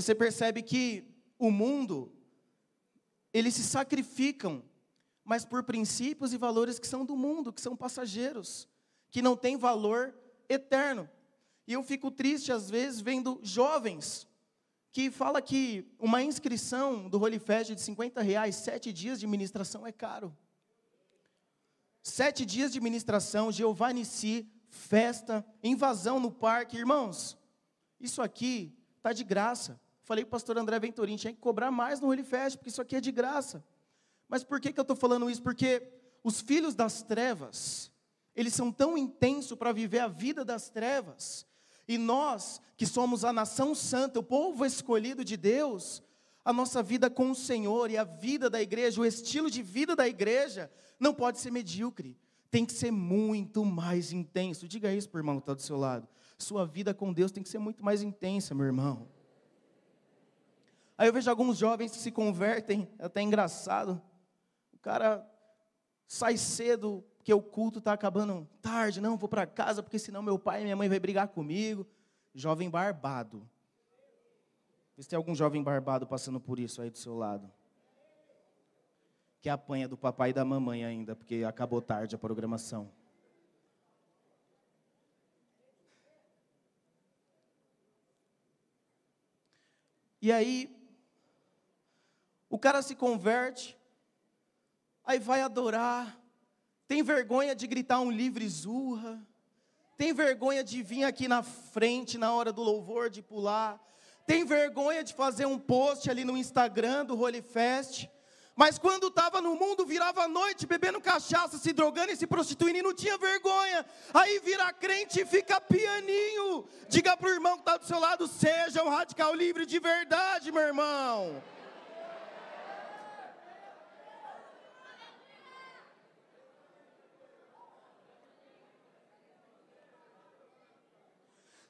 você percebe que o mundo, eles se sacrificam, mas por princípios e valores que são do mundo, que são passageiros, que não têm valor eterno. E eu fico triste, às vezes, vendo jovens que fala que uma inscrição do Holy Fest de 50 reais, sete dias de ministração é caro. Sete dias de ministração, Jeová Nissi, festa, invasão no parque. Irmãos, isso aqui está de graça. Falei para o pastor André Venturini, tinha que cobrar mais no Holy Fest, porque isso aqui é de graça. Mas por que, que eu estou falando isso? Porque os filhos das trevas, eles são tão intensos para viver a vida das trevas, e nós, que somos a nação santa, o povo escolhido de Deus, a nossa vida com o Senhor e a vida da igreja, o estilo de vida da igreja, não pode ser medíocre, tem que ser muito mais intenso. Diga isso para o irmão que está do seu lado. Sua vida com Deus tem que ser muito mais intensa, meu irmão. Aí eu vejo alguns jovens que se convertem, é até engraçado. O cara sai cedo, porque o culto está acabando tarde, não, vou para casa, porque senão meu pai e minha mãe vai brigar comigo. Jovem barbado. Vê se tem algum jovem barbado passando por isso aí do seu lado. Que apanha do papai e da mamãe ainda, porque acabou tarde a programação. E aí, o cara se converte, aí vai adorar, tem vergonha de gritar um livre zurra, tem vergonha de vir aqui na frente na hora do louvor, de pular, tem vergonha de fazer um post ali no Instagram do Holy Fest, mas quando estava no mundo, virava a noite bebendo cachaça, se drogando e se prostituindo e não tinha vergonha. Aí vira crente e fica pianinho. Diga para o irmão que está do seu lado: seja um radical livre de verdade, meu irmão.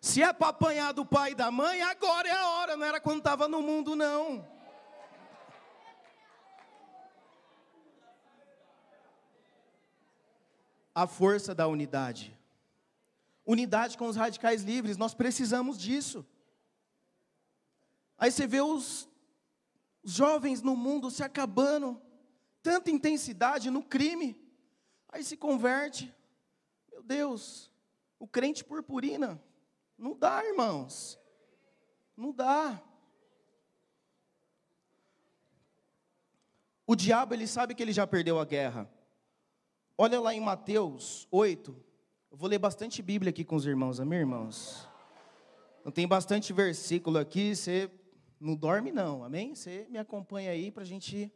Se é para apanhar do pai e da mãe, agora é a hora, não era quando estava no mundo, não. A força da unidade. Unidade com os radicais livres, nós precisamos disso. Aí você vê os, jovens no mundo se acabando, tanta intensidade no crime, aí se converte. Meu Deus, o crente purpurina, não dá, irmãos. Não dá. O diabo, ele sabe que ele já perdeu a guerra. Olha lá em Mateus 8. Eu vou ler bastante Bíblia aqui com os irmãos, amém, irmãos? Não tem bastante versículo aqui, você não dorme não, amém? Você me acompanha aí para a gente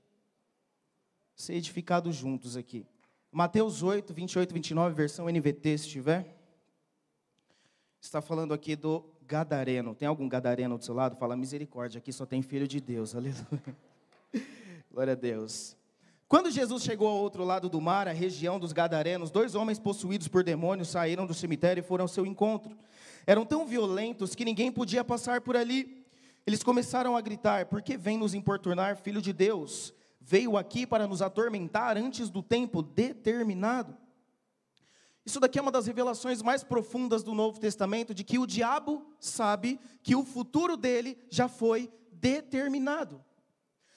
ser edificados juntos aqui. Mateus 8, 28, 29, versão NVT, se tiver está falando aqui do gadareno. Tem algum gadareno do seu lado? Fala misericórdia, aqui só tem filho de Deus. Aleluia. Glória a Deus. Quando Jesus chegou ao outro lado do mar, a região dos Gadarenos, dois homens possuídos por demônios saíram do cemitério e foram ao seu encontro. Eram tão violentos que ninguém podia passar por ali. Eles começaram a gritar: Por que vem nos importunar, filho de Deus? Veio aqui para nos atormentar antes do tempo determinado. Isso daqui é uma das revelações mais profundas do Novo Testamento, de que o diabo sabe que o futuro dele já foi determinado.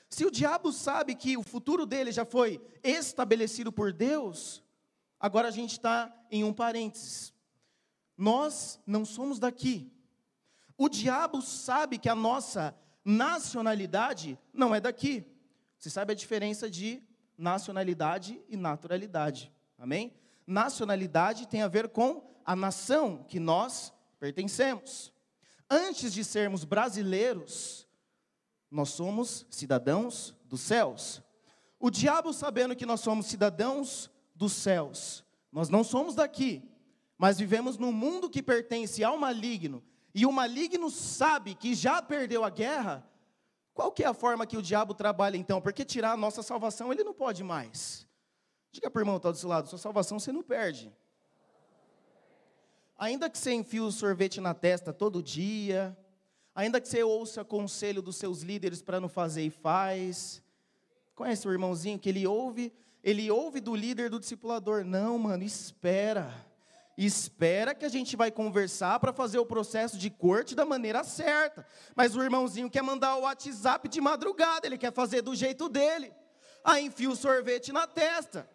Se o diabo sabe que o futuro dele já foi estabelecido por Deus, agora a gente está em um parênteses. Nós não somos daqui. O diabo sabe que a nossa nacionalidade não é daqui. Você sabe a diferença de nacionalidade e naturalidade. Amém? Nacionalidade tem a ver com a nação que nós pertencemos. Antes de sermos brasileiros, nós somos cidadãos dos céus. O diabo, sabendo que nós somos cidadãos dos céus, nós não somos daqui, mas vivemos num mundo que pertence ao maligno, e o maligno sabe que já perdeu a guerra, qual que é a forma que o diabo trabalha então? Porque tirar a nossa salvação ele não pode mais. Diga para o irmão está do seu lado, sua salvação você não perde. Ainda que você enfie o sorvete na testa todo dia, ainda que você ouça conselho dos seus líderes para não fazer e faz. Conhece o irmãozinho que ele ouve, ele ouve do líder do discipulador, não, mano, espera. espera que a gente vai conversar para fazer o processo de corte da maneira certa. Mas o irmãozinho quer mandar o WhatsApp de madrugada, ele quer fazer do jeito dele. Aí enfia o sorvete na testa.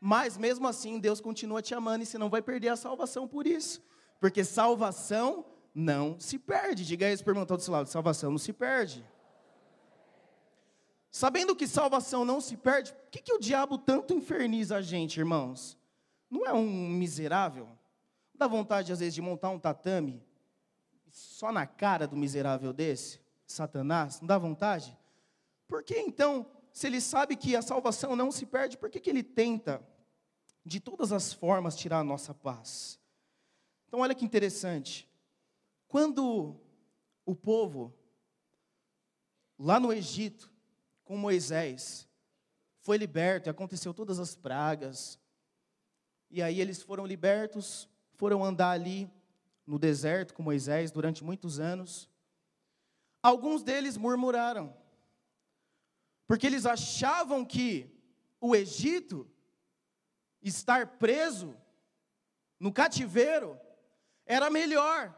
Mas mesmo assim, Deus continua te amando e você não vai perder a salvação por isso. Porque salvação não se perde. Diga isso, perguntou do seu lado: salvação não se perde. Sabendo que salvação não se perde, por que, que o diabo tanto inferniza a gente, irmãos? Não é um miserável? Dá vontade, às vezes, de montar um tatame só na cara do miserável desse, Satanás? Não dá vontade? Por que então, se ele sabe que a salvação não se perde, por que, que ele tenta, de todas as formas, tirar a nossa paz? Então, olha que interessante. Quando o povo, lá no Egito, com Moisés, foi liberto aconteceu todas as pragas. E aí eles foram libertos, foram andar ali no deserto com Moisés durante muitos anos. Alguns deles murmuraram, porque eles achavam que o Egito estar preso no cativeiro era melhor,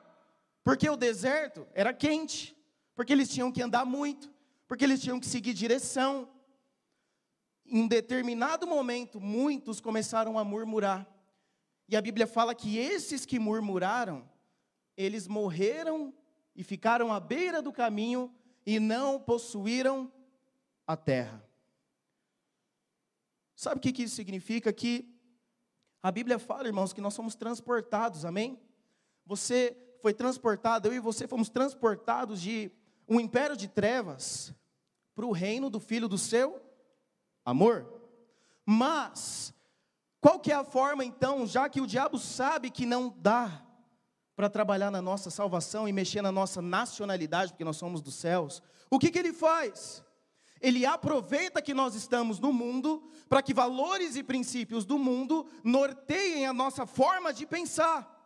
porque o deserto era quente, porque eles tinham que andar muito porque eles tinham que seguir direção. Em um determinado momento, muitos começaram a murmurar. E a Bíblia fala que esses que murmuraram, eles morreram e ficaram à beira do caminho e não possuíram a terra. Sabe o que isso significa? Que a Bíblia fala, irmãos, que nós somos transportados, amém? Você foi transportado, eu e você fomos transportados de um império de trevas para o reino do filho do seu amor. Mas, qual que é a forma então, já que o diabo sabe que não dá para trabalhar na nossa salvação e mexer na nossa nacionalidade, porque nós somos dos céus, o que, que ele faz? Ele aproveita que nós estamos no mundo para que valores e princípios do mundo norteiem a nossa forma de pensar.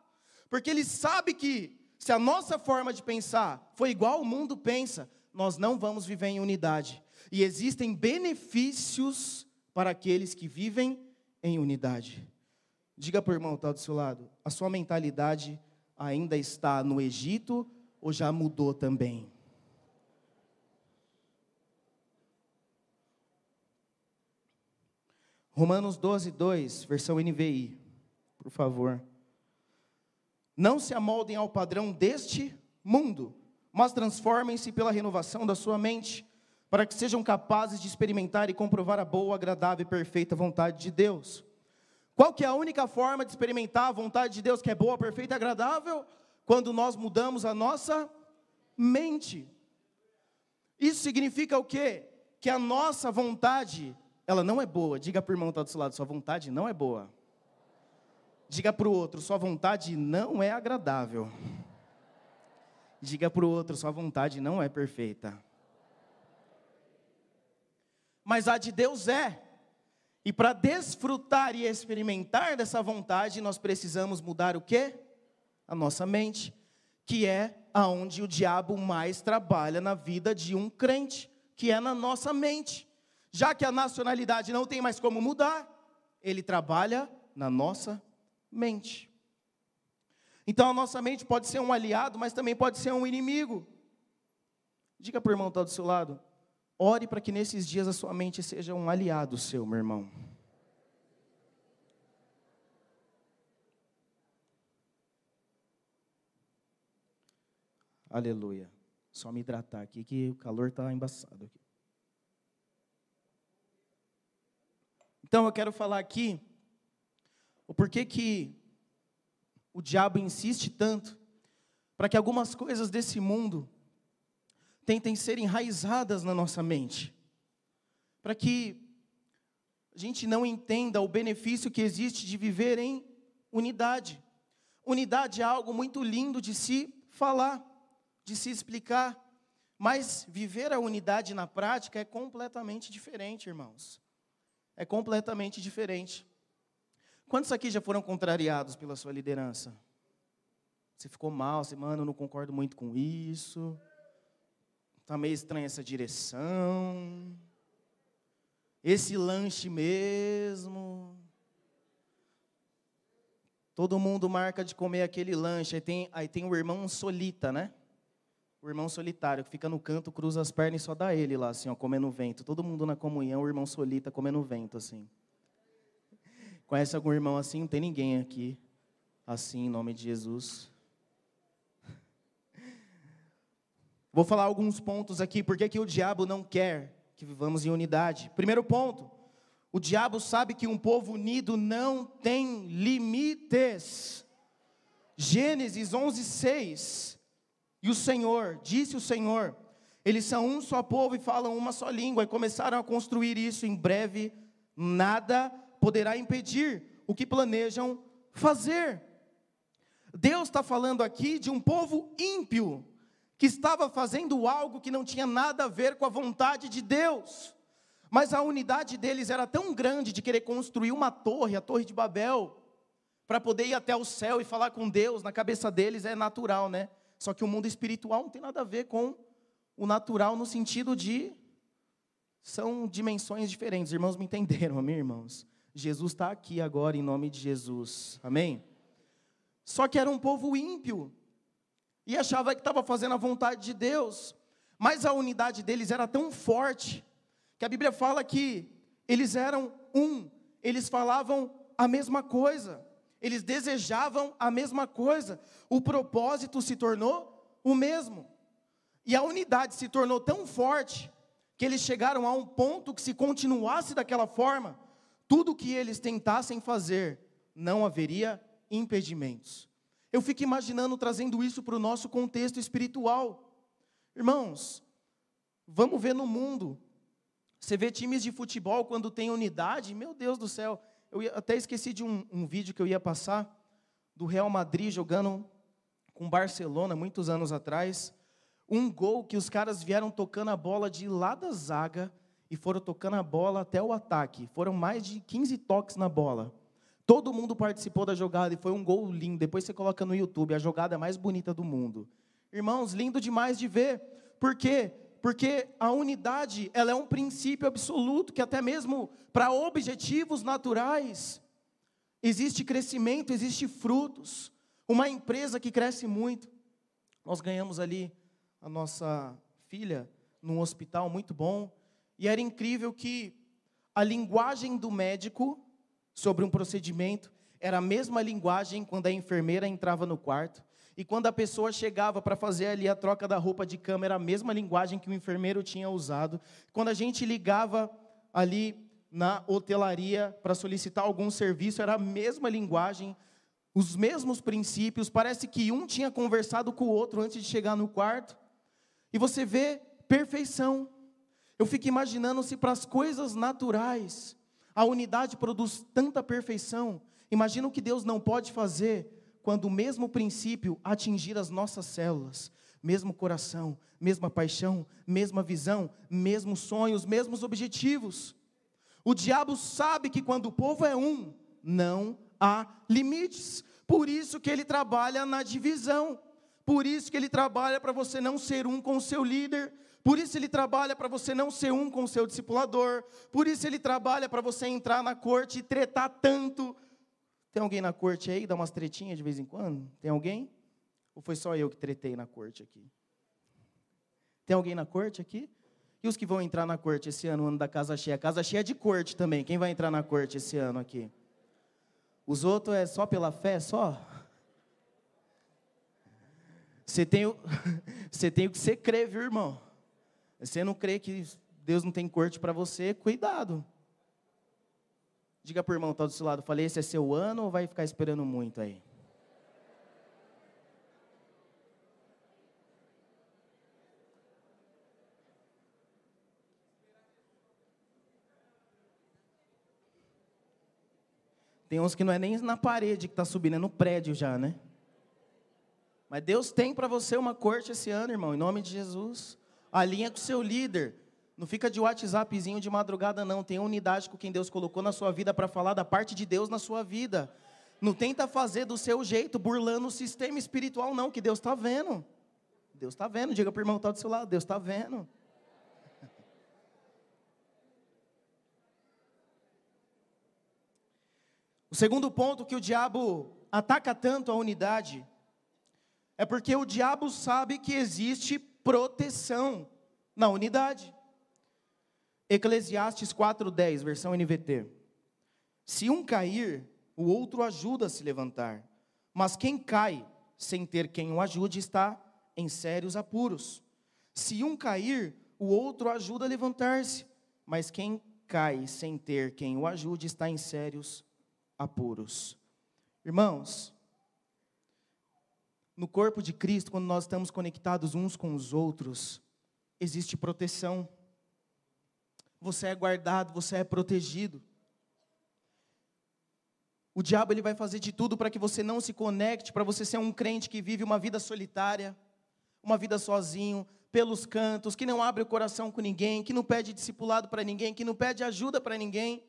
Porque ele sabe que se a nossa forma de pensar for igual ao mundo pensa, nós não vamos viver em unidade. E existem benefícios para aqueles que vivem em unidade. Diga para o irmão que está do seu lado: a sua mentalidade ainda está no Egito ou já mudou também? Romanos 12, 2, versão NVI, por favor. Não se amoldem ao padrão deste mundo, mas transformem-se pela renovação da sua mente, para que sejam capazes de experimentar e comprovar a boa, agradável e perfeita vontade de Deus. Qual que é a única forma de experimentar a vontade de Deus que é boa, perfeita e agradável? Quando nós mudamos a nossa mente. Isso significa o quê? Que a nossa vontade, ela não é boa. Diga para o irmão que está do seu lado, sua vontade não é boa. Diga para o outro, sua vontade não é agradável. Diga para o outro: sua vontade não é perfeita. Mas a de Deus é. E para desfrutar e experimentar dessa vontade, nós precisamos mudar o quê? A nossa mente, que é aonde o diabo mais trabalha na vida de um crente, que é na nossa mente. Já que a nacionalidade não tem mais como mudar, ele trabalha na nossa mente. Então a nossa mente pode ser um aliado, mas também pode ser um inimigo. Diga para o irmão que está do seu lado. Ore para que nesses dias a sua mente seja um aliado seu, meu irmão. Aleluia. Só me hidratar aqui que o calor está embaçado aqui. Então eu quero falar aqui o porquê que o diabo insiste tanto para que algumas coisas desse mundo tentem ser enraizadas na nossa mente, para que a gente não entenda o benefício que existe de viver em unidade. Unidade é algo muito lindo de se falar, de se explicar, mas viver a unidade na prática é completamente diferente, irmãos. É completamente diferente. Quantos aqui já foram contrariados pela sua liderança? Você ficou mal, você, mano, eu não concordo muito com isso. Está meio estranha essa direção. Esse lanche mesmo. Todo mundo marca de comer aquele lanche. Aí tem, aí tem o irmão solita, né? O irmão solitário, que fica no canto, cruza as pernas e só dá ele lá, assim, ó, comendo vento. Todo mundo na comunhão, o irmão solita comendo vento, assim. Conhece algum irmão assim? Não tem ninguém aqui assim, em nome de Jesus. Vou falar alguns pontos aqui, porque que o diabo não quer que vivamos em unidade. Primeiro ponto, o diabo sabe que um povo unido não tem limites. Gênesis 11, 6. E o Senhor, disse o Senhor, eles são um só povo e falam uma só língua, e começaram a construir isso. Em breve, nada poderá impedir o que planejam fazer. Deus está falando aqui de um povo ímpio, que estava fazendo algo que não tinha nada a ver com a vontade de Deus. Mas a unidade deles era tão grande de querer construir uma torre, a Torre de Babel, para poder ir até o céu e falar com Deus, na cabeça deles é natural, né? Só que o mundo espiritual não tem nada a ver com o natural no sentido de são dimensões diferentes. Irmãos me entenderam, amém, irmãos? Jesus está aqui agora em nome de Jesus, amém? Só que era um povo ímpio e achava que estava fazendo a vontade de Deus, mas a unidade deles era tão forte que a Bíblia fala que eles eram um, eles falavam a mesma coisa, eles desejavam a mesma coisa, o propósito se tornou o mesmo, e a unidade se tornou tão forte que eles chegaram a um ponto que, se continuasse daquela forma, tudo que eles tentassem fazer, não haveria impedimentos. Eu fico imaginando trazendo isso para o nosso contexto espiritual. Irmãos, vamos ver no mundo você vê times de futebol quando tem unidade, meu Deus do céu. Eu até esqueci de um, um vídeo que eu ia passar do Real Madrid jogando com Barcelona muitos anos atrás. Um gol que os caras vieram tocando a bola de lá da zaga e foram tocando a bola até o ataque. Foram mais de 15 toques na bola. Todo mundo participou da jogada e foi um gol lindo. Depois você coloca no YouTube, a jogada mais bonita do mundo. Irmãos, lindo demais de ver. Por quê? Porque a unidade ela é um princípio absoluto que até mesmo para objetivos naturais existe crescimento, existe frutos. Uma empresa que cresce muito, nós ganhamos ali a nossa filha num hospital muito bom. E era incrível que a linguagem do médico sobre um procedimento era a mesma linguagem quando a enfermeira entrava no quarto e quando a pessoa chegava para fazer ali a troca da roupa de cama, era a mesma linguagem que o enfermeiro tinha usado. Quando a gente ligava ali na hotelaria para solicitar algum serviço, era a mesma linguagem, os mesmos princípios. Parece que um tinha conversado com o outro antes de chegar no quarto. E você vê perfeição. Eu fico imaginando se para as coisas naturais a unidade produz tanta perfeição. Imagina o que Deus não pode fazer quando o mesmo princípio atingir as nossas células, mesmo coração, mesma paixão, mesma visão, mesmos sonhos, mesmos objetivos. O diabo sabe que quando o povo é um, não há limites. Por isso que ele trabalha na divisão. Por isso que ele trabalha para você não ser um com o seu líder. Por isso ele trabalha para você não ser um com o seu discipulador. Por isso ele trabalha para você entrar na corte e tretar tanto tem alguém na corte aí, dá umas tretinhas de vez em quando? Tem alguém? Ou foi só eu que tretei na corte aqui? Tem alguém na corte aqui? E os que vão entrar na corte esse ano, ano da casa cheia? Casa cheia é de corte também. Quem vai entrar na corte esse ano aqui? Os outros é só pela fé, só? Você tem, o, você tem o que você crê, viu, irmão? Você não crê que Deus não tem corte para você, cuidado. Diga para o irmão que está do seu lado, falei, esse é seu ano ou vai ficar esperando muito aí? Tem uns que não é nem na parede que está subindo, é no prédio já, né? Mas Deus tem para você uma corte esse ano, irmão, em nome de Jesus. Alinha com o seu líder. Não fica de WhatsAppzinho de madrugada, não. Tenha unidade com quem Deus colocou na sua vida para falar da parte de Deus na sua vida. Não tenta fazer do seu jeito, burlando o sistema espiritual, não, que Deus está vendo. Deus está vendo. Diga para o irmão que está do seu lado, Deus está vendo. O segundo ponto que o diabo ataca tanto a unidade é porque o diabo sabe que existe proteção na unidade. Eclesiastes 4:10, versão NVT. Se um cair, o outro ajuda a se levantar. Mas quem cai sem ter quem o ajude está em sérios apuros. Se um cair, o outro ajuda a levantar-se. Mas quem cai sem ter quem o ajude está em sérios apuros. Irmãos, no corpo de Cristo, quando nós estamos conectados uns com os outros, existe proteção. Você é guardado, você é protegido. O diabo ele vai fazer de tudo para que você não se conecte, para você ser um crente que vive uma vida solitária, uma vida sozinho, pelos cantos, que não abre o coração com ninguém, que não pede discipulado para ninguém, que não pede ajuda para ninguém.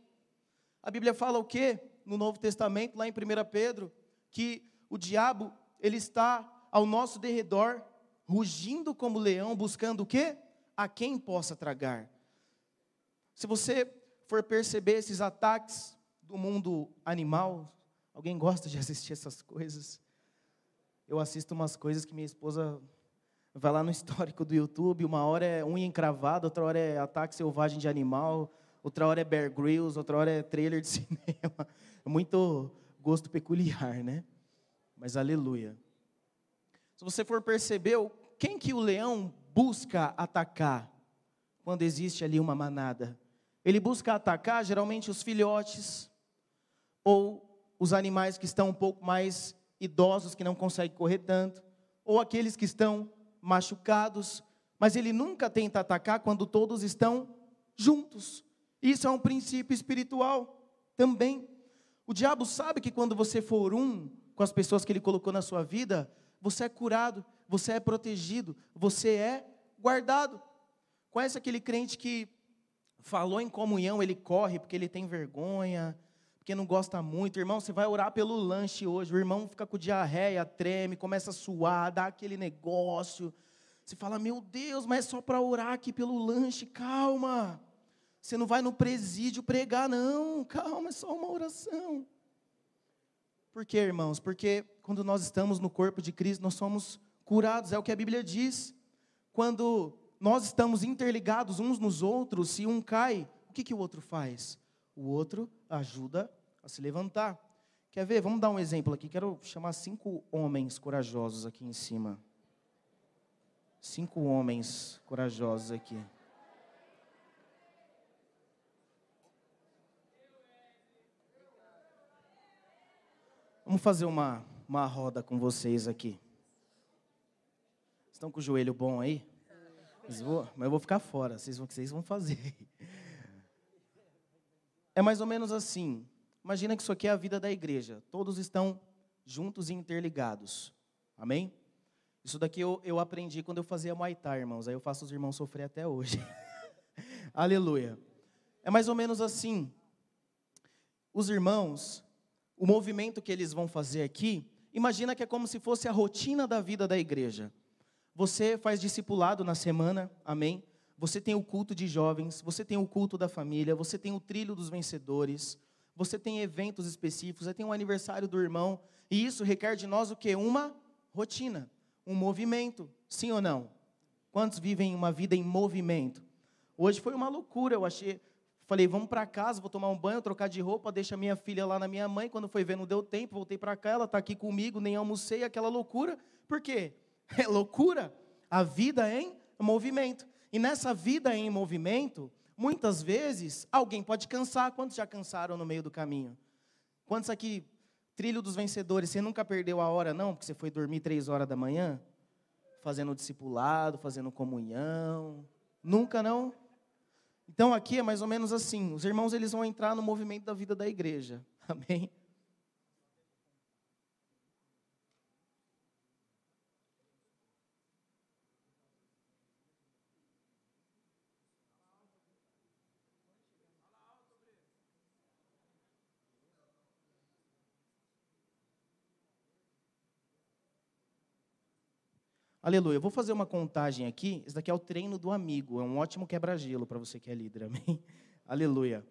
A Bíblia fala o quê? No Novo Testamento, lá em 1 Pedro, que o diabo, ele está ao nosso derredor, rugindo como leão, buscando o quê? A quem possa tragar. Se você for perceber esses ataques do mundo animal. Alguém gosta de assistir essas coisas? Eu assisto umas coisas que minha esposa vai lá no histórico do YouTube, uma hora é unha encravada, outra hora é ataque selvagem de animal, outra hora é Bear Grylls, outra hora é trailer de cinema. Muito gosto peculiar, né? Mas aleluia. Se você for perceber, quem que o leão busca atacar quando existe ali uma manada? Ele busca atacar geralmente os filhotes, ou os animais que estão um pouco mais idosos, que não conseguem correr tanto, ou aqueles que estão machucados, mas ele nunca tenta atacar quando todos estão juntos. Isso é um princípio espiritual também. O diabo sabe que quando você for um com as pessoas que ele colocou na sua vida, você é curado, você é protegido, você é guardado. Conhece aquele crente que falou em comunhão, ele corre porque ele tem vergonha, porque não gosta muito. Irmão, você vai orar pelo lanche hoje. O irmão fica com diarreia, treme, começa a suar, dá aquele negócio. Você fala, meu Deus, mas é só para orar aqui pelo lanche. Calma. Você não vai no presídio pregar, não. Calma, é só uma oração. Por quê, irmãos? Porque quando nós estamos no corpo de Cristo, nós somos curados. É o que a Bíblia diz. Quando nós estamos interligados uns nos outros, se um cai, o que, que o outro faz? o outro ajuda a se levantar. Quer ver? Vamos dar um exemplo aqui. Quero chamar cinco homens corajosos aqui em cima. Cinco homens corajosos aqui. Vamos fazer uma, uma roda com vocês aqui. Estão com o joelho bom aí? Mas, vou, mas eu vou ficar fora, vocês vão, vocês vão fazer. É mais ou menos assim. Imagina que isso aqui é a vida da igreja. Todos estão juntos e interligados. Amém? Isso daqui eu, eu aprendi quando eu fazia Muay Thai, irmãos. Aí eu faço os irmãos sofrer até hoje. Aleluia. É mais ou menos assim. Os irmãos, o movimento que eles vão fazer aqui, imagina que é como se fosse a rotina da vida da igreja. Você faz discipulado na semana, amém? Você tem o culto de jovens, você tem o culto da família, você tem o trilho dos vencedores, você tem eventos específicos, você tem o aniversário do irmão, e isso requer de nós o que? Uma rotina, um movimento, sim ou não? Quantos vivem uma vida em movimento? Hoje foi uma loucura, eu achei, falei, vamos para casa, vou tomar um banho, trocar de roupa, deixa minha filha lá na minha mãe, quando foi ver não deu tempo, voltei para cá, ela está aqui comigo, nem almocei, aquela loucura, por quê? É loucura, a vida em movimento. E nessa vida em movimento, muitas vezes alguém pode cansar. Quantos já cansaram no meio do caminho? Quantos aqui, trilho dos vencedores, você nunca perdeu a hora, não? Porque você foi dormir três horas da manhã? Fazendo discipulado, fazendo comunhão. Nunca, não? Então aqui é mais ou menos assim: os irmãos eles vão entrar no movimento da vida da igreja. Amém? Aleluia. Eu vou fazer uma contagem aqui. Esse daqui é o treino do amigo. É um ótimo quebra-gelo para você que é líder. Amém? Aleluia.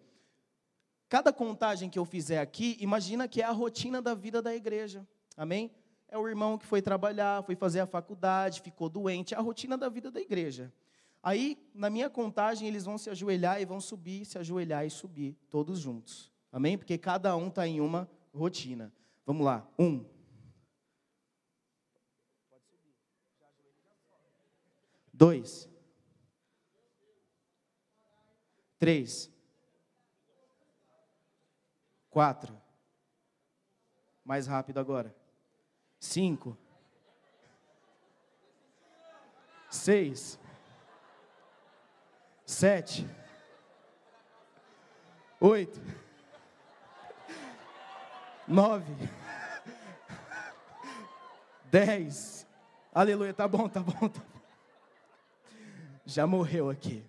cada contagem que eu fizer aqui, imagina que é a rotina da vida da igreja. Amém? É o irmão que foi trabalhar, foi fazer a faculdade, ficou doente, é a rotina da vida da igreja. Aí, na minha contagem, eles vão se ajoelhar e vão subir, se ajoelhar e subir, todos juntos. Amém? Porque cada um está em uma rotina. Vamos lá. Um. Dois. Três. Quatro. Mais rápido agora. Cinco. Seis. Sete. Oito. Nove. Dez. Aleluia, tá bom, tá bom, tá bom. Já morreu aqui.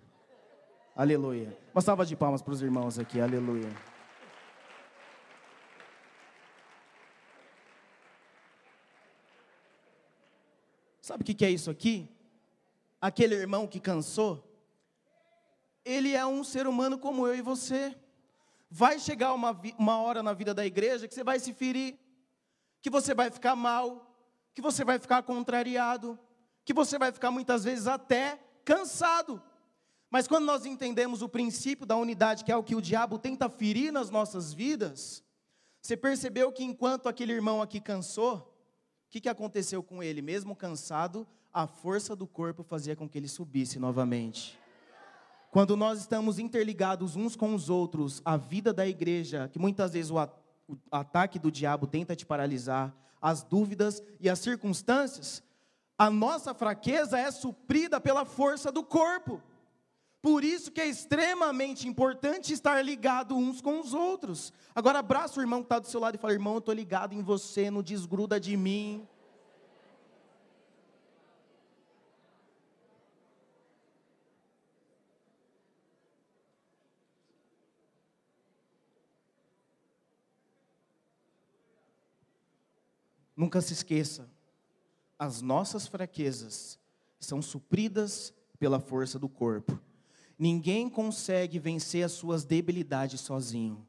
Aleluia. Uma salva de palmas para os irmãos aqui, aleluia. Sabe o que é isso aqui? Aquele irmão que cansou, ele é um ser humano como eu e você. Vai chegar uma, uma hora na vida da igreja que você vai se ferir, que você vai ficar mal, que você vai ficar contrariado, que você vai ficar muitas vezes até cansado. Mas quando nós entendemos o princípio da unidade, que é o que o diabo tenta ferir nas nossas vidas, você percebeu que enquanto aquele irmão aqui cansou, o que, que aconteceu com ele? Mesmo cansado, a força do corpo fazia com que ele subisse novamente. Quando nós estamos interligados uns com os outros, a vida da igreja, que muitas vezes o, ataque do diabo tenta te paralisar, as dúvidas e as circunstâncias, a nossa fraqueza é suprida pela força do corpo. Por isso que é extremamente importante estar ligado uns com os outros. Agora abraça o irmão que está do seu lado e fala: irmão, eu estou ligado em você, não desgruda de mim. Nunca se esqueça, as nossas fraquezas são supridas pela força do corpo. Ninguém consegue vencer as suas debilidades sozinho.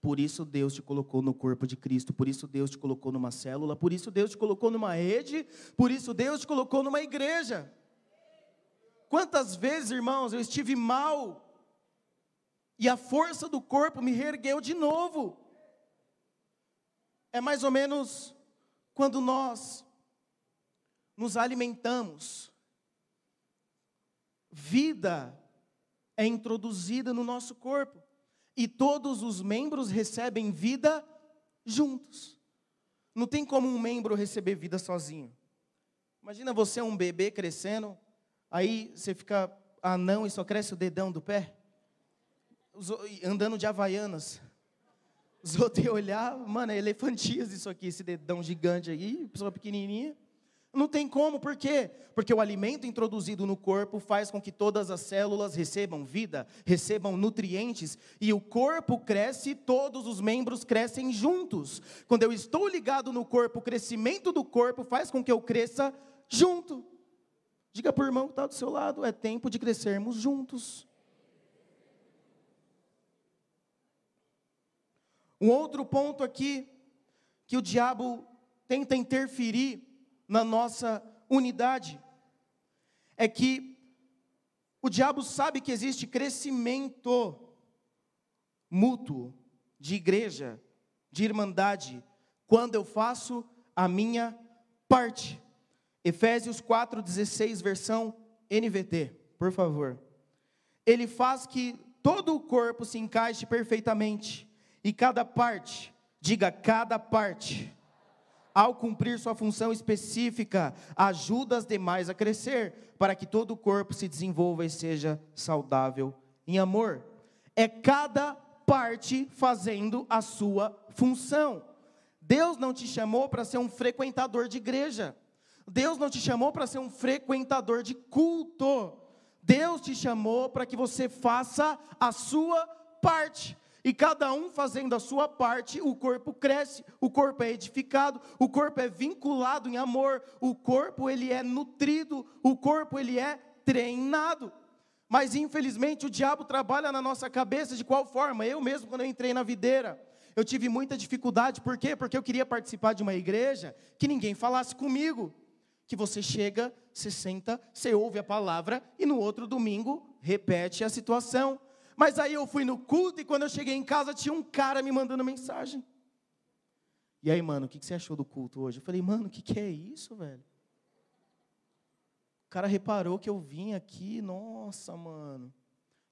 Por isso Deus te colocou no corpo de Cristo, por isso Deus te colocou numa célula, por isso Deus te colocou numa rede, por isso Deus te colocou numa igreja. Quantas vezes, irmãos, eu estive mal e a força do corpo me reergueu de novo. É mais ou menos quando nós nos alimentamos, vida é introduzida no nosso corpo e todos os membros recebem vida juntos. Não tem como um membro receber vida sozinho. Imagina você um bebê crescendo, aí você fica anão e só cresce o dedão do pé, andando de havaianas. Os outros olhar, mano, é elefantias isso aqui, esse dedão gigante aí, pessoa pequenininha. Não tem como, por quê? Porque o alimento introduzido no corpo faz com que todas as células recebam vida, recebam nutrientes, e o corpo cresce, todos os membros crescem juntos. Quando eu estou ligado no corpo, o crescimento do corpo faz com que eu cresça junto. Diga para o irmão que está do seu lado: é tempo de crescermos juntos. Um outro ponto aqui, que o diabo tenta interferir na nossa unidade é que o diabo sabe que existe crescimento mútuo de igreja, de irmandade, quando eu faço a minha parte. Efésios 4:16, versão NVT, por favor. Ele faz que todo o corpo se encaixe perfeitamente e cada parte, diga cada parte, ao cumprir sua função específica, ajuda as demais a crescer, para que todo o corpo se desenvolva e seja saudável em amor. É cada parte fazendo a sua função. Deus não te chamou para ser um frequentador de igreja. Deus não te chamou para ser um frequentador de culto. Deus te chamou para que você faça a sua parte. E cada um fazendo a sua parte, o corpo cresce, o corpo é edificado, o corpo é vinculado em amor, o corpo ele é nutrido, o corpo ele é treinado. Mas infelizmente o diabo trabalha na nossa cabeça de qual forma? Eu mesmo, quando eu entrei na videira, eu tive muita dificuldade, por quê? Porque eu queria participar de uma igreja que ninguém falasse comigo. Que você chega, você senta, você ouve a palavra e no outro domingo repete a situação. Mas aí eu fui no culto e quando eu cheguei em casa tinha um cara me mandando mensagem. E aí, mano, o que você achou do culto hoje? Eu falei, mano, o que, é isso, velho? O cara reparou que eu vim aqui, nossa, mano.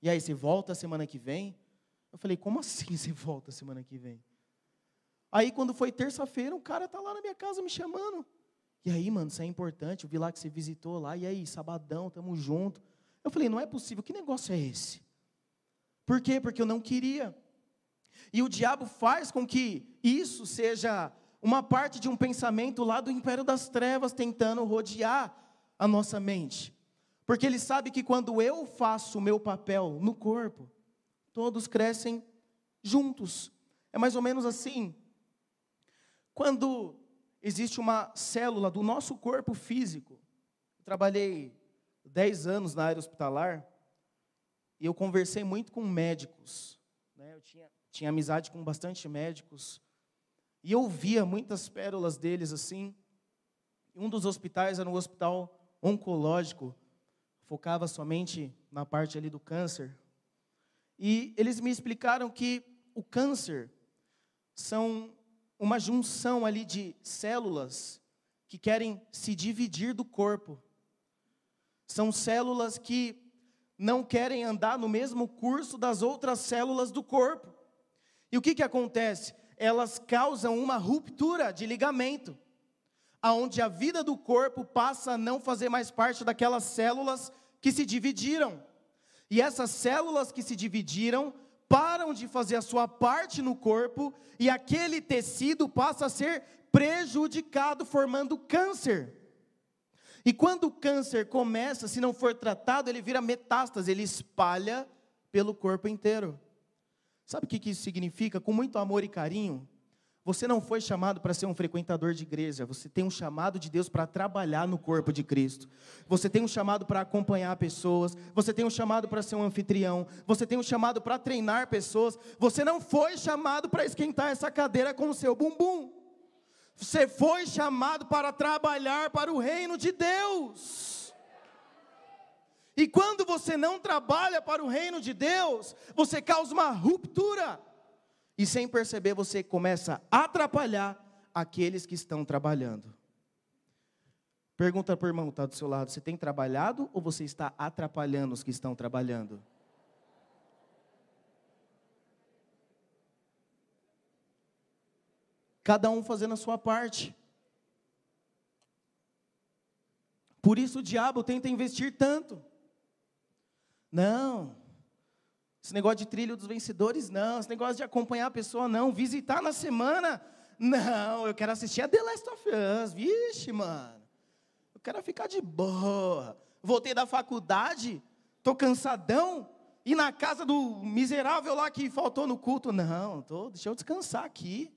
E aí, você volta semana que vem? Eu falei, como assim você volta semana que vem? Aí, quando foi terça-feira, um cara tá lá na minha casa me chamando. E aí, mano, isso é importante. Eu vi lá que você visitou lá. E aí, sabadão, tamo junto. Eu falei, não é possível. Que negócio é esse? Por quê? Porque eu não queria. E o diabo faz com que isso seja uma parte de um pensamento lá do império das trevas, tentando rodear a nossa mente. Porque ele sabe que quando eu faço o meu papel no corpo, todos crescem juntos. É mais ou menos assim. Quando existe uma célula do nosso corpo físico, trabalhei 10 anos na área hospitalar, e eu conversei muito com médicos. Né? Eu tinha, tinha amizade com bastante médicos. E eu via muitas pérolas deles assim. Um dos hospitais era um hospital oncológico, focava somente na parte ali do câncer. E eles me explicaram que o câncer são uma junção ali de células que querem se dividir do corpo. São células que não querem andar no mesmo curso das outras células do corpo. E o que, que acontece? Elas causam uma ruptura de ligamento, aonde a vida do corpo passa a não fazer mais parte daquelas células que se dividiram. E essas células que se dividiram param de fazer a sua parte no corpo e aquele tecido passa a ser prejudicado, formando câncer. E quando o câncer começa, se não for tratado, ele vira metástase, ele espalha pelo corpo inteiro. Sabe o que isso significa? Com muito amor e carinho, você não foi chamado para ser um frequentador de igreja, você tem um chamado de Deus para trabalhar no corpo de Cristo. Você tem um chamado para acompanhar pessoas, você tem um chamado para ser um anfitrião, você tem um chamado para treinar pessoas. Você não foi chamado para esquentar essa cadeira com o seu bumbum. Você foi chamado para trabalhar para o reino de Deus. E quando você não trabalha para o reino de Deus, você causa uma ruptura e sem perceber você começa a atrapalhar aqueles que estão trabalhando. Pergunta para o irmão que está do seu lado: você tem trabalhado ou você está atrapalhando os que estão trabalhando? Cada um fazendo a sua parte. Por isso o diabo tenta investir tanto. Não, esse negócio de trilho dos vencedores, não. Esse negócio de acompanhar a pessoa, não. Visitar na semana, não. Eu quero assistir a The Last of Us. Vixe, mano. Eu quero ficar de boa. Voltei da faculdade, tô cansadão. E na casa do miserável lá que faltou no culto, não. Tô, deixa eu descansar aqui.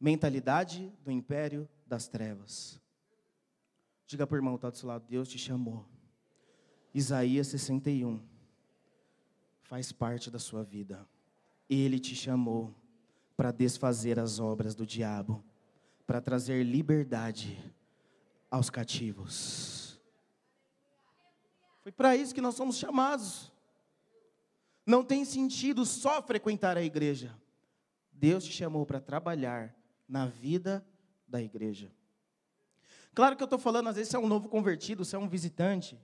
Mentalidade do império das trevas. Diga para o irmão que está do seu lado, Deus te chamou. Isaías 61 faz parte da sua vida. Ele te chamou para desfazer as obras do diabo, para trazer liberdade aos cativos. Foi para isso que nós somos chamados. Não tem sentido só frequentar a igreja. Deus te chamou para trabalhar na vida da igreja. Claro que eu estou falando, às vezes, você é um novo convertido, você é um visitante.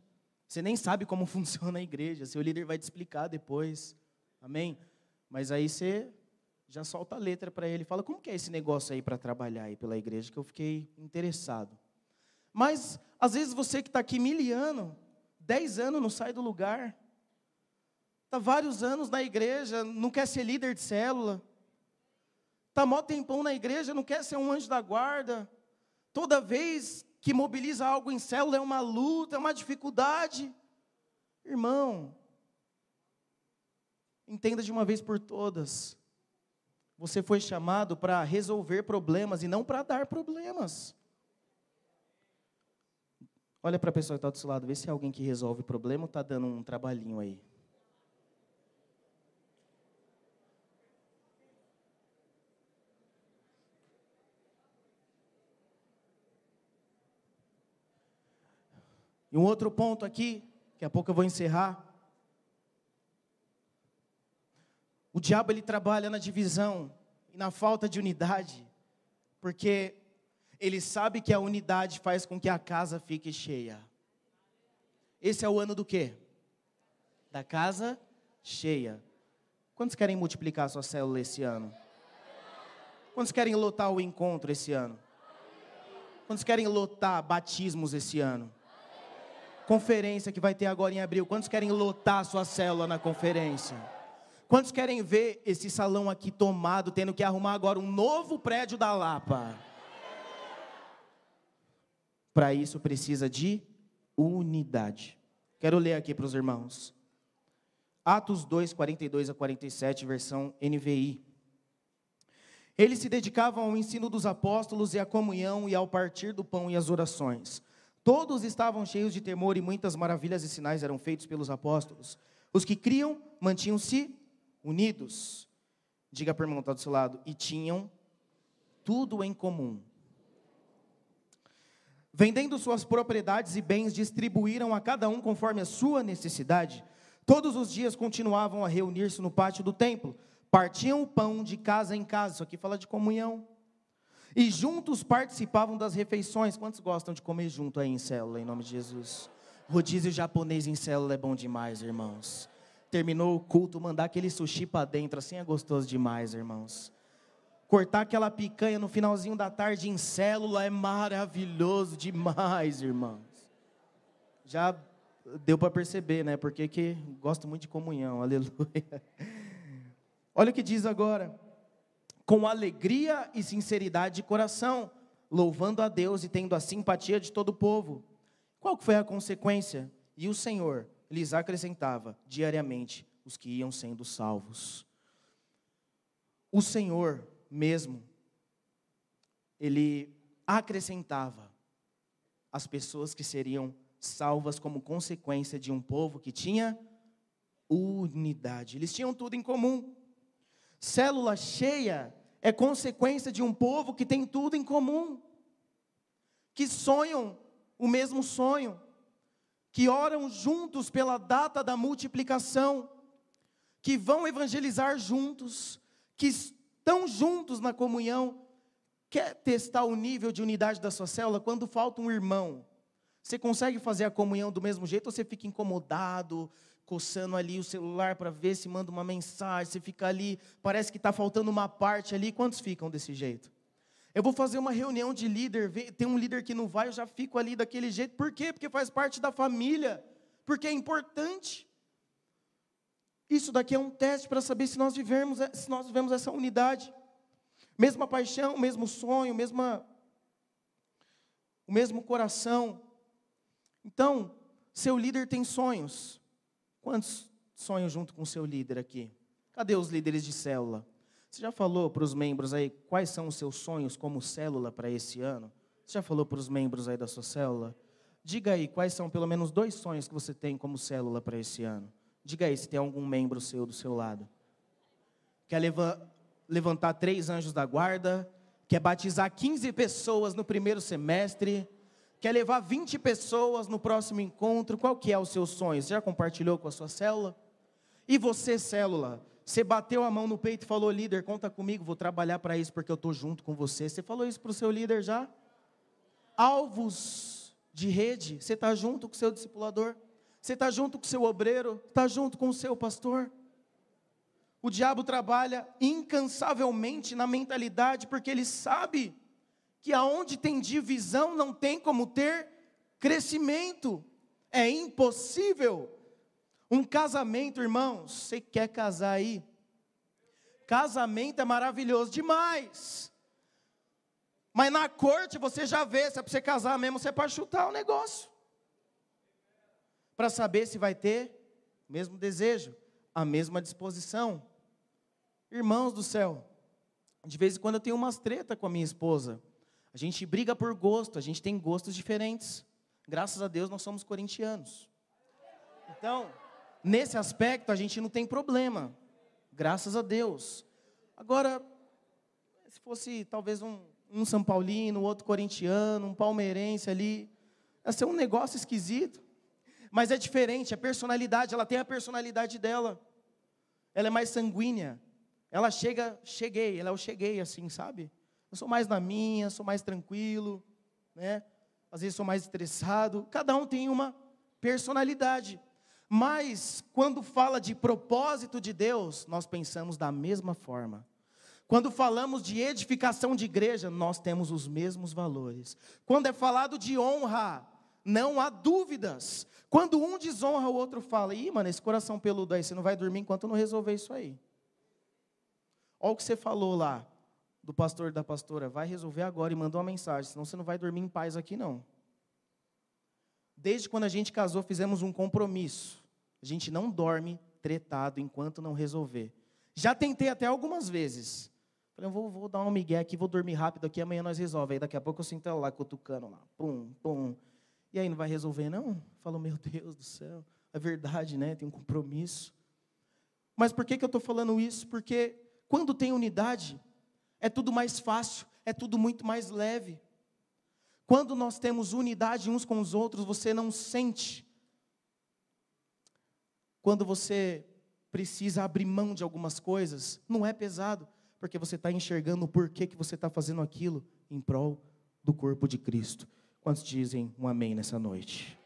Você nem sabe como funciona a igreja, seu líder vai te explicar depois. Amém? Mas aí você já solta a letra para ele, fala: "Como que é esse negócio aí para trabalhar aí pela igreja que eu fiquei interessado?" Mas às vezes você que está aqui miliano, dez anos não sai do lugar, está vários anos na igreja, não quer ser líder de célula, está mó tempão na igreja, não quer ser um anjo da guarda, toda vez que mobiliza algo em célula é uma luta, é uma dificuldade. Irmão, entenda de uma vez por todas. Você foi chamado para resolver problemas e não para dar problemas. Olha para a pessoa que está do seu lado, vê se é alguém que resolve problema ou está dando um trabalhinho aí. E um outro ponto aqui, daqui a pouco eu vou encerrar. O diabo ele trabalha na divisão e na falta de unidade, porque ele sabe que a unidade faz com que a casa fique cheia. Esse é o ano do quê? Da casa cheia. Quantos querem multiplicar a sua célula esse ano? Quantos querem lotar o encontro esse ano? Quantos querem lotar batismos esse ano? Conferência que vai ter agora em abril. Quantos querem lotar a sua célula na conferência? Quantos querem ver esse salão aqui tomado, tendo que arrumar agora um novo prédio da Lapa? Para isso precisa de unidade. Quero ler aqui para os irmãos. Atos 2, 42 a 47, versão NVI. Eles se dedicavam ao ensino dos apóstolos e à comunhão e ao partir do pão e às orações. Todos estavam cheios de temor e muitas maravilhas e sinais eram feitos pelos apóstolos. Os que criam mantinham-se unidos. Diga para o que está do seu lado. E tinham tudo em comum. Vendendo suas propriedades e bens, distribuíram a cada um conforme a sua necessidade. Todos os dias continuavam a reunir-se no pátio do templo. Partiam o pão de casa em casa. Isso aqui fala de comunhão. E juntos participavam das refeições. Quantos gostam de comer junto aí em célula, em nome de Jesus? Rodízio japonês em célula é bom demais, irmãos. Terminou o culto, mandar aquele sushi para dentro, assim é gostoso demais, irmãos. Cortar aquela picanha no finalzinho da tarde em célula é maravilhoso demais, irmãos. Já deu para perceber, né? Porque que gosto muito de comunhão, aleluia. Olha o que diz agora com alegria e sinceridade de coração, louvando a Deus e tendo a simpatia de todo o povo. Qual foi a consequência? E o Senhor lhes acrescentava diariamente os que iam sendo salvos. O Senhor mesmo, ele acrescentava as pessoas que seriam salvas como consequência de um povo que tinha unidade. Eles tinham tudo em comum. Célula cheia é consequência de um povo que tem tudo em comum, que sonham o mesmo sonho, que oram juntos pela data da multiplicação, que vão evangelizar juntos, que estão juntos na comunhão. Quer testar o nível de unidade da sua célula? Quando falta um irmão, você consegue fazer a comunhão do mesmo jeito ou você fica incomodado, coçando ali o celular para ver se manda uma mensagem, você fica ali, parece que está faltando uma parte ali. Quantos ficam desse jeito? Eu vou fazer uma reunião de líder, tem um líder que não vai, eu já fico ali daquele jeito. Por quê? Porque faz parte da família, porque é importante. Isso daqui é um teste para saber se nós vivemos, se nós vivemos essa unidade. Mesma paixão, mesmo sonho, mesma o mesmo coração. Então, seu líder tem sonhos. Quantos sonham junto com seu líder aqui? Cadê os líderes de célula? Você já falou para os membros aí quais são os seus sonhos como célula para esse ano? Você já falou para os membros aí da sua célula? Diga aí quais são pelo menos dois sonhos que você tem como célula para esse ano. Diga aí se tem algum membro seu do seu lado. Quer levantar três anjos da guarda? Quer batizar 15 pessoas no primeiro semestre? Quer levar 20 pessoas no próximo encontro, qual que é o seu sonho? Você já compartilhou com a sua célula? E você, célula, você bateu a mão no peito e falou, líder, conta comigo, vou trabalhar para isso porque eu estou junto com você. Você falou isso para o seu líder já? Alvos de rede, você está junto com o seu discipulador? Você está junto com o seu obreiro? Está junto com o seu pastor? O diabo trabalha incansavelmente na mentalidade porque ele sabe que aonde tem divisão não tem como ter crescimento. É impossível. Um casamento, irmãos, você quer casar aí? Casamento é maravilhoso demais. Mas na corte você já vê, se é para você casar mesmo, você é para chutar o negócio. Para saber se vai ter o mesmo desejo, a mesma disposição. Irmãos do céu, de vez em quando eu tenho umas treta com a minha esposa. A gente briga por gosto, a gente tem gostos diferentes. Graças a Deus nós somos corintianos. Então, nesse aspecto a gente não tem problema. Graças a Deus. Agora, se fosse talvez um, um São Paulino, outro corintiano, um palmeirense ali, ia ser um negócio esquisito. Mas é diferente, a personalidade, ela tem a personalidade dela. Ela é mais sanguínea. Ela chega, cheguei, ela é o cheguei assim, sabe? Eu sou mais na minha, sou mais tranquilo, né? Às vezes sou mais estressado. Cada um tem uma personalidade. Mas quando fala de propósito de Deus, nós pensamos da mesma forma. Quando falamos de edificação de igreja, nós temos os mesmos valores. Quando é falado de honra, não há dúvidas. Quando um desonra, o outro fala: ih, mano, esse coração peludo aí, você não vai dormir enquanto não resolver isso aí. Olha o que você falou lá, do pastor da pastora, vai resolver agora e mandou uma mensagem, senão você não vai dormir em paz aqui não. Desde quando a gente casou, fizemos um compromisso. A gente não dorme tretado enquanto não resolver. Já tentei até algumas vezes. Falei, vou, vou dar um migué aqui, vou dormir rápido aqui, amanhã nós resolvemos. Aí daqui a pouco eu sinto ela lá cutucando lá, pum, pum. E aí não vai resolver não? Falo, meu Deus do céu, é verdade, né? Tem um compromisso. Mas por que, que eu estou falando isso? Porque quando tem unidade, é tudo mais fácil, é tudo muito mais leve. Quando nós temos unidade uns com os outros, você não sente. Quando você precisa abrir mão de algumas coisas, não é pesado porque você está enxergando o porquê que você está fazendo aquilo em prol do corpo de Cristo. Quantos dizem um amém nessa noite?